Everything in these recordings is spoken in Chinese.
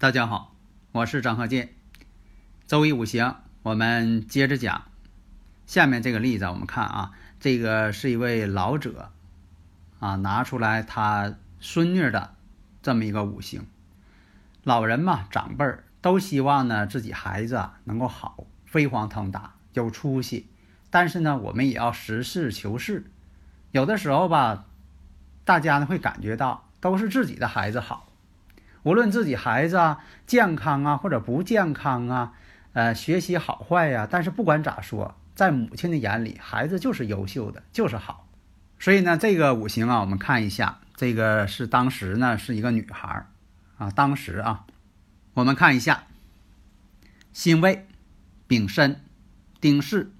大家好，我是张鹤剑。周易五行，我们接着讲。下面这个例子，我们看啊，这个是一位老者啊，拿出来他孙女的这么一个五行。老人嘛，长辈儿都希望呢自己孩子啊能够好，飞黄腾达，有出息。但是呢，我们也要实事求是。有的时候吧，大家呢会感觉到都是自己的孩子好。无论自己孩子啊健康啊或者不健康啊，呃学习好坏呀，但是不管咋说，在母亲的眼里，孩子就是优秀的，就是好。所以呢，这个五行啊，我们看一下，这个是当时呢是一个女孩儿啊，当时啊，我们看一下，辛未、丙申、丁巳、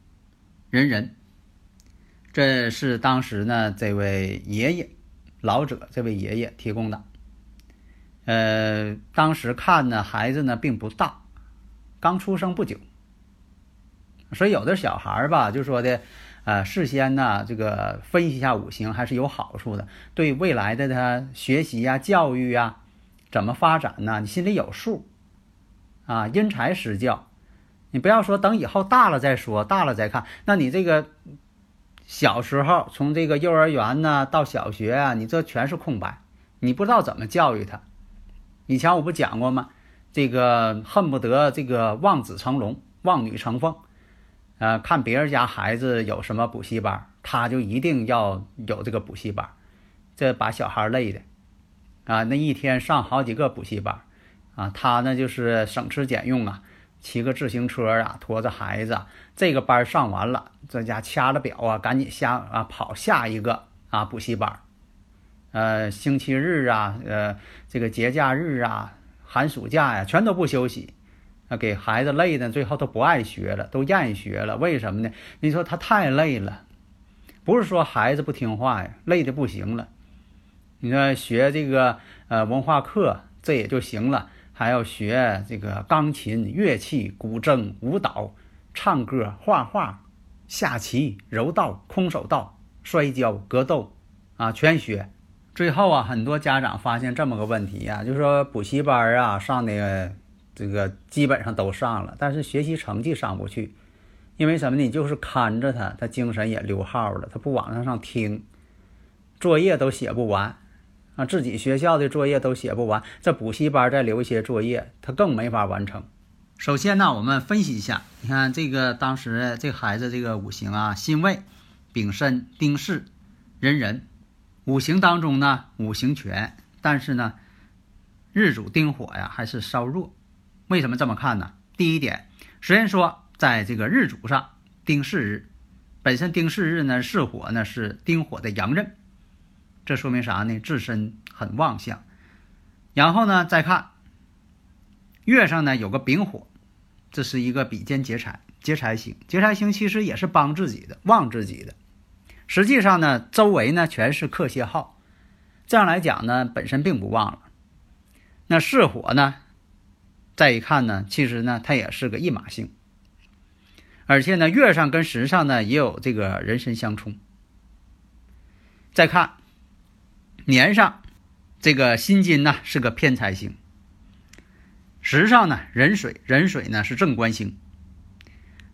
壬壬，这是当时呢这位爷爷老者这位爷爷提供的。呃，当时看呢，孩子呢并不大，刚出生不久，所以有的小孩儿吧，就说的，呃，事先呢这个分析一下五行还是有好处的，对未来的他学习呀、教育呀，怎么发展呢？你心里有数，啊，因材施教，你不要说等以后大了再说，大了再看，那你这个小时候从这个幼儿园呢到小学啊，你这全是空白，你不知道怎么教育他。以前我不讲过吗？这个恨不得这个望子成龙，望女成凤，呃，看别人家孩子有什么补习班，他就一定要有这个补习班，这把小孩累的，啊，那一天上好几个补习班，啊，他呢就是省吃俭用啊，骑个自行车啊，拖着孩子，这个班上完了，在家掐了表啊，赶紧下啊跑下一个啊补习班。呃，星期日啊，呃，这个节假日啊，寒暑假呀，全都不休息，啊，给孩子累的，最后都不爱学了，都厌学了。为什么呢？你说他太累了，不是说孩子不听话呀，累的不行了。你说学这个呃文化课，这也就行了，还要学这个钢琴、乐器、古筝、舞蹈、唱歌、画画、下棋、柔道、空手道、摔跤、格斗，啊，全学。最后啊，很多家长发现这么个问题呀，就是说补习班啊上的这个基本上都上了，但是学习成绩上不去，因为什么呢？你就是看着他，他精神也溜号了，他不往上上听，作业都写不完啊，自己学校的作业都写不完，这补习班再留一些作业，他更没法完成。首先呢，我们分析一下，你看这个当时这孩子这个五行啊，辛未、丙申、丁巳、壬壬。五行当中呢，五行全，但是呢，日主丁火呀还是稍弱。为什么这么看呢？第一点，虽然说在这个日主上，丁巳日本身丁巳日呢巳火呢是丁火的阳刃，这说明啥呢？自身很旺相。然后呢，再看月上呢有个丙火，这是一个比肩劫财劫财星，劫财星其实也是帮自己的，旺自己的。实际上呢，周围呢全是克泄号，这样来讲呢，本身并不旺了。那巳火呢，再一看呢，其实呢，它也是个一马星，而且呢，月上跟时上呢也有这个人身相冲。再看年上，这个辛金呢是个偏财星，时上呢壬水，壬水呢是正官星，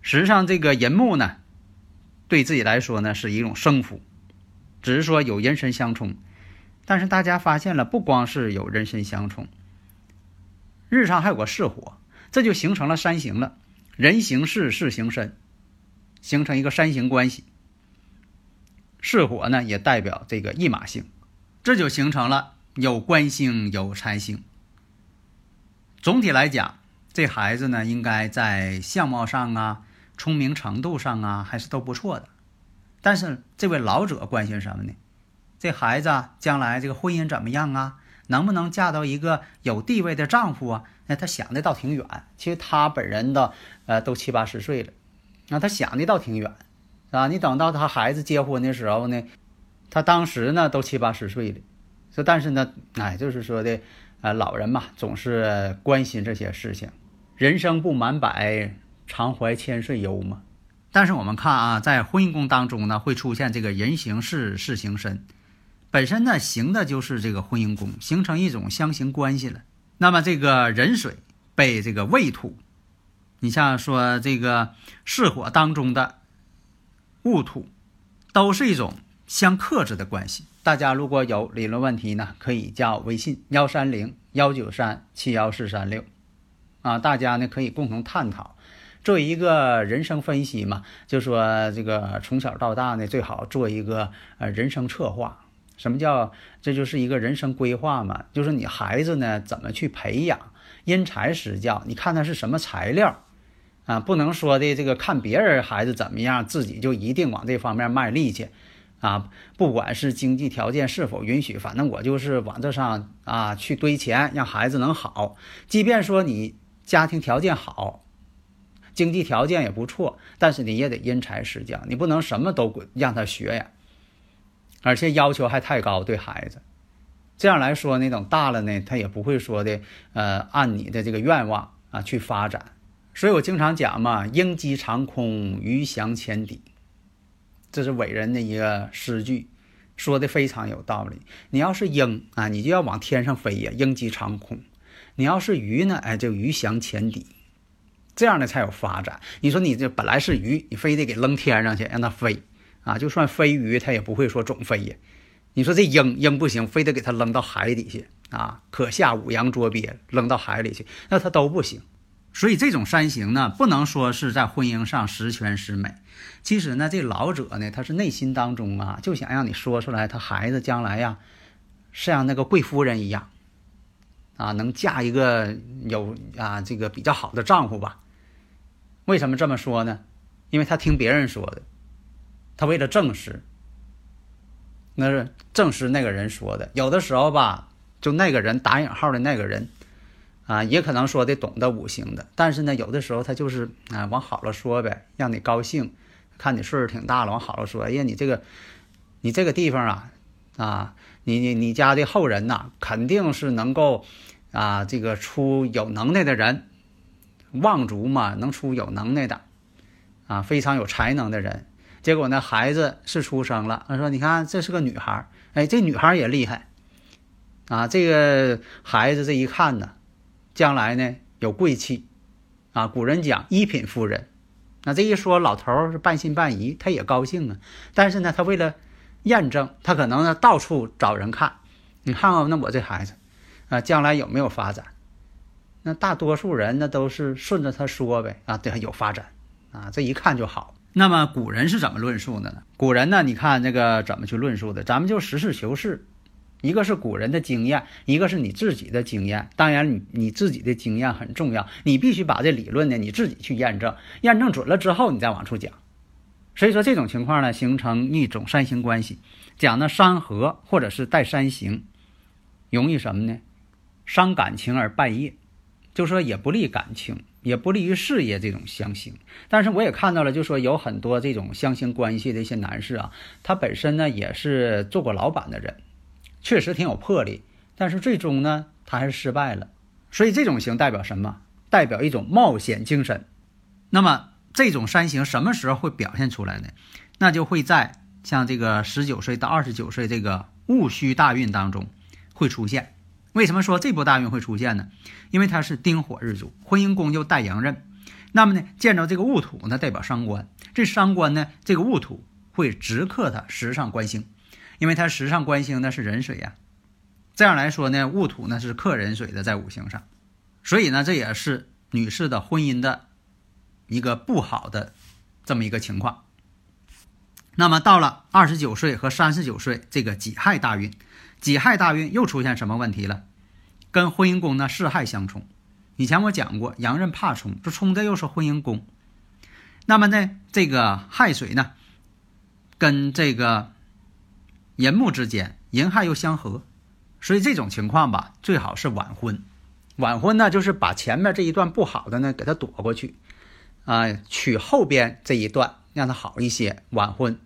时上这个寅木呢。对自己来说呢，是一种生福，只是说有人身相冲，但是大家发现了，不光是有人身相冲，日上还有个巳火，这就形成了三形了，人形巳，巳形身，形成一个三形关系。巳火呢，也代表这个驿马星，这就形成了有官星有财星。总体来讲，这孩子呢，应该在相貌上啊、聪明程度上啊，还是都不错的。但是这位老者关心什么呢？这孩子将来这个婚姻怎么样啊？能不能嫁到一个有地位的丈夫啊？那他想的倒挺远。其实他本人的呃都七八十岁了，那他想的倒挺远，啊，你等到他孩子结婚的时候呢，他当时呢都七八十岁了。说但是呢，哎，就是说的，呃，老人嘛，总是关心这些事情。人生不满百，常怀千岁忧嘛。但是我们看啊，在婚姻宫当中呢，会出现这个人行事，事行身。本身呢，行的就是这个婚姻宫，形成一种相形关系了。那么这个壬水被这个未土，你像说这个巳火当中的戊土，都是一种相克制的关系。大家如果有理论问题呢，可以加我微信幺三零幺九三七幺四三六，啊，大家呢可以共同探讨，做一个人生分析嘛，就说这个从小到大呢，最好做一个呃人生策划。什么叫这就是一个人生规划嘛？就是你孩子呢怎么去培养，因材施教，你看他是什么材料啊？不能说的这个看别人孩子怎么样，自己就一定往这方面卖力气啊！不管是经济条件是否允许，反正我就是往这上啊去堆钱，让孩子能好。即便说你家庭条件好，经济条件也不错，但是你也得因材施教，你不能什么都让他学呀。而且要求还太高，对孩子，这样来说呢，等大了呢，他也不会说的，呃，按你的这个愿望啊去发展。所以我经常讲嘛，“鹰击长空，鱼翔浅底”，这是伟人的一个诗句，说的非常有道理。你要是鹰啊，你就要往天上飞呀，鹰击长空；你要是鱼呢，哎，就鱼翔浅底，这样的才有发展。你说你这本来是鱼，你非得给扔天上去，让它飞。啊，就算飞鱼，它也不会说总飞呀。你说这鹰鹰不行，非得给它扔到海底去啊，可下五洋捉鳖，扔到海里去，那它都不行。所以这种山行呢，不能说是在婚姻上十全十美。其实呢，这老者呢，他是内心当中啊，就想让你说出来，他孩子将来呀，像那个贵夫人一样，啊，能嫁一个有啊这个比较好的丈夫吧？为什么这么说呢？因为他听别人说的。他为了证实，那是证实那个人说的。有的时候吧，就那个人打引号的那个人，啊，也可能说的懂得五行的。但是呢，有的时候他就是啊，往好了说呗，让你高兴。看你岁数挺大了，往好了说，哎呀，你这个，你这个地方啊，啊，你你你家的后人呐，肯定是能够啊，这个出有能耐的人，望族嘛，能出有能耐的，啊，非常有才能的人。结果呢，孩子是出生了。他说：“你看，这是个女孩哎，这女孩也厉害啊！这个孩子这一看呢，将来呢有贵气啊。古人讲一品夫人，那这一说，老头是半信半疑，他也高兴啊。但是呢，他为了验证，他可能呢到处找人看，你看看那我这孩子啊，将来有没有发展？那大多数人那都是顺着他说呗啊，对，有发展啊，这一看就好。”那么古人是怎么论述的呢？古人呢？你看这个怎么去论述的？咱们就实事求是，一个是古人的经验，一个是你自己的经验。当然，你你自己的经验很重要，你必须把这理论呢你自己去验证，验证准了之后，你再往出讲。所以说这种情况呢，形成一种三形关系，讲呢山合或者是带三形，容易什么呢？伤感情而败业，就说也不利感情。也不利于事业这种相形，但是我也看到了，就说有很多这种相形关系的一些男士啊，他本身呢也是做过老板的人，确实挺有魄力，但是最终呢他还是失败了。所以这种形代表什么？代表一种冒险精神。那么这种三形什么时候会表现出来呢？那就会在像这个十九岁到二十九岁这个戊戌大运当中会出现。为什么说这波大运会出现呢？因为它是丁火日主，婚姻宫又带阳刃，那么呢，见着这个戊土呢，代表伤官。这伤官呢，这个戊土会直克它时上官星，因为它时上官星呢是壬水呀。这样来说呢，戊土呢是克壬水的在五行上，所以呢，这也是女士的婚姻的一个不好的这么一个情况。那么到了二十九岁和三十九岁这个己亥大运。己亥大运又出现什么问题了？跟婚姻宫呢巳亥相冲，以前我讲过，阳刃怕冲，这冲的又是婚姻宫。那么呢，这个亥水呢，跟这个寅木之间，寅亥又相合，所以这种情况吧，最好是晚婚。晚婚呢，就是把前面这一段不好的呢，给它躲过去，啊，取后边这一段让它好一些。晚婚，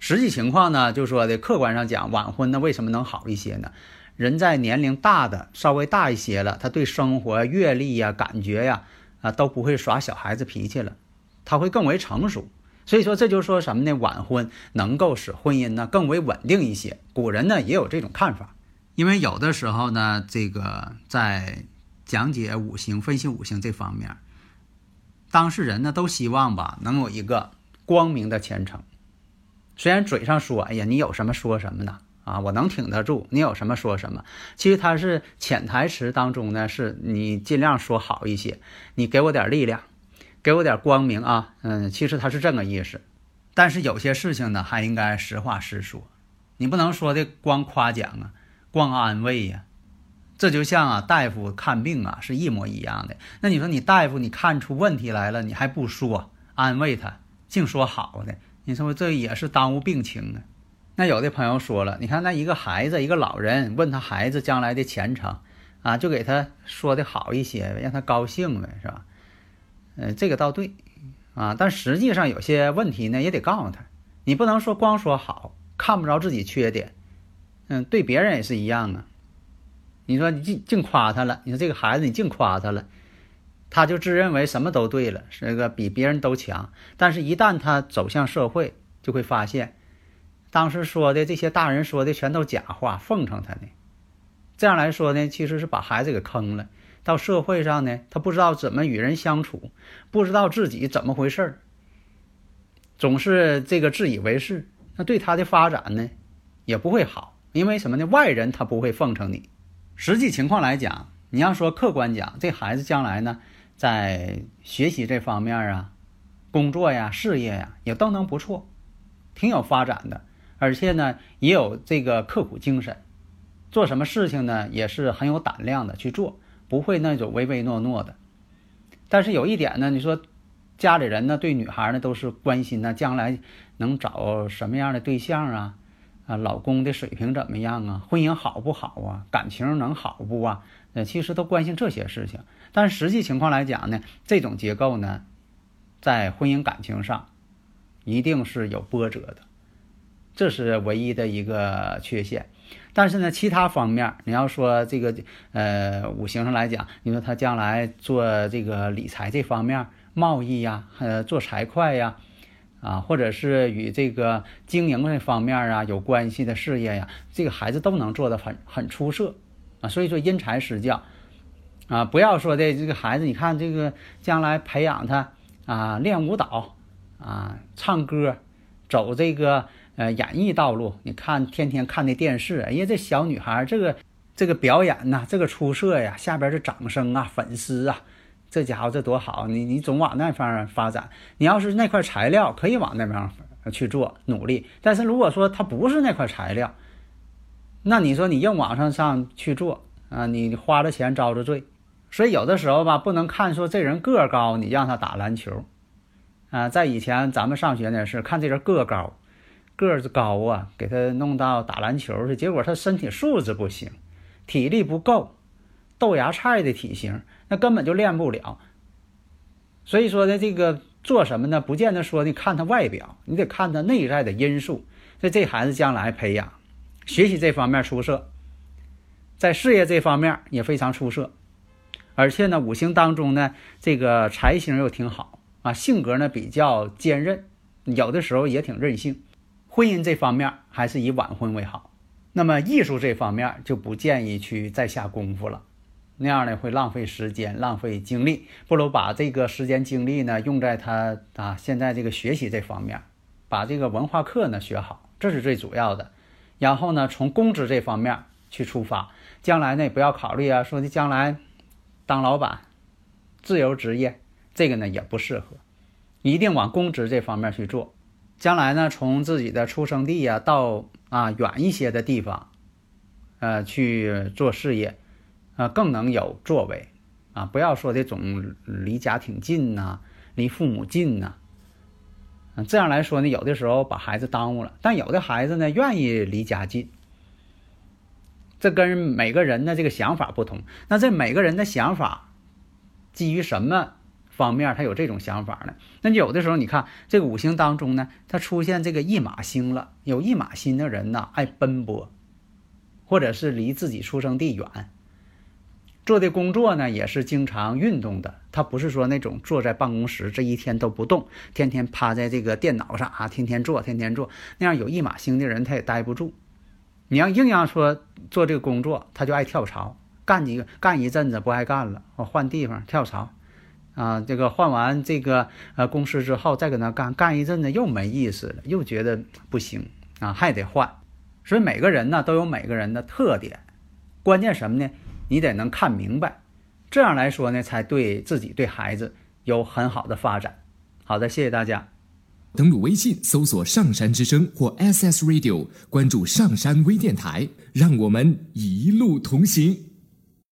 实际情况呢，就说的客观上讲，晚婚呢为什么能好一些呢？人在年龄大的稍微大一些了，他对生活阅历呀、感觉呀，啊都不会耍小孩子脾气了，他会更为成熟。所以说，这就是说什么呢？晚婚能够使婚姻呢更为稳定一些。古人呢也有这种看法，因为有的时候呢，这个在。讲解五行、分析五行这方面，当事人呢都希望吧能有一个光明的前程。虽然嘴上说“哎呀，你有什么说什么呢？啊，我能挺得住，你有什么说什么。”其实他是潜台词当中呢，是你尽量说好一些，你给我点力量，给我点光明啊。嗯，其实他是这个意思。但是有些事情呢，还应该实话实说，你不能说的光夸奖啊，光安慰呀。这就像啊，大夫看病啊，是一模一样的。那你说你大夫，你看出问题来了，你还不说安慰他，净说好的，你说这也是耽误病情啊。那有的朋友说了，你看那一个孩子，一个老人问他孩子将来的前程啊，就给他说的好一些，让他高兴呗，是吧？嗯，这个倒对啊，但实际上有些问题呢，也得告诉他，你不能说光说好，看不着自己缺点。嗯，对别人也是一样啊。你说你净净夸他了，你说这个孩子你净夸他了，他就自认为什么都对了，这个比别人都强。但是，一旦他走向社会，就会发现，当时说的这些大人说的全都假话，奉承他呢。这样来说呢，其实是把孩子给坑了。到社会上呢，他不知道怎么与人相处，不知道自己怎么回事儿，总是这个自以为是，那对他的发展呢，也不会好。因为什么呢？外人他不会奉承你。实际情况来讲，你要说客观讲，这孩子将来呢，在学习这方面啊，工作呀、事业呀，也都能不错，挺有发展的。而且呢，也有这个刻苦精神，做什么事情呢，也是很有胆量的去做，不会那种唯唯诺诺的。但是有一点呢，你说家里人呢，对女孩呢都是关心呢，将来能找什么样的对象啊？啊，老公的水平怎么样啊？婚姻好不好啊？感情能好不啊？呃，其实都关心这些事情。但实际情况来讲呢，这种结构呢，在婚姻感情上，一定是有波折的，这是唯一的一个缺陷。但是呢，其他方面，你要说这个呃五行上来讲，你说他将来做这个理财这方面，贸易呀，呃，做财会呀。啊或者是与这个经营这方面啊有关系的事业呀，这个孩子都能做得很很出色啊。所以说因材施教啊，不要说的这个孩子，你看这个将来培养他啊练舞蹈啊唱歌，走这个呃演艺道路。你看天天看那电视，哎呀这小女孩这个这个表演呐，这个出色呀，下边的掌声啊，粉丝啊。这家伙这多好，你你总往那方面发展。你要是那块材料，可以往那方去做努力。但是如果说他不是那块材料，那你说你硬往上上去做啊，你花了钱遭着罪。所以有的时候吧，不能看说这人个高，你让他打篮球啊。在以前咱们上学那是看这人个高，个子高啊，给他弄到打篮球去，结果他身体素质不行，体力不够，豆芽菜的体型。那根本就练不了，所以说呢，这个做什么呢？不见得说你看他外表，你得看他内在的因素。所以这孩子将来培养，学习这方面出色，在事业这方面也非常出色，而且呢，五行当中呢，这个财星又挺好啊，性格呢比较坚韧，有的时候也挺任性。婚姻这方面还是以晚婚为好，那么艺术这方面就不建议去再下功夫了。那样呢会浪费时间、浪费精力，不如把这个时间精力呢用在他啊现在这个学习这方面，把这个文化课呢学好，这是最主要的。然后呢，从工资这方面去出发，将来呢不要考虑啊，说你将来当老板、自由职业，这个呢也不适合，一定往公职这方面去做。将来呢，从自己的出生地呀到啊远一些的地方，呃去做事业。啊，更能有作为，啊，不要说这种离家挺近呐，离父母近呐。这样来说呢，有的时候把孩子耽误了，但有的孩子呢愿意离家近。这跟每个人的这个想法不同。那这每个人的想法基于什么方面他有这种想法呢？那有的时候你看这个五行当中呢，它出现这个驿马星了，有驿马星的人呢爱奔波，或者是离自己出生地远，做的工作呢也是经常运动的。他不是说那种坐在办公室这一天都不动，天天趴在这个电脑上啊，天天做，天天做，那样有一马星的人他也待不住。你要硬要说做这个工作，他就爱跳槽，干几个干一阵子不爱干了，我换地方跳槽，啊，这个换完这个呃公司之后再搁那干，干一阵子又没意思了，又觉得不行啊，还得换。所以每个人呢都有每个人的特点，关键什么呢？你得能看明白，这样来说呢，才对自己对孩子有很好的发展。好的，谢谢大家。登录微信搜索“上山之声”或 SS Radio，关注上山微电台，让我们一路同行。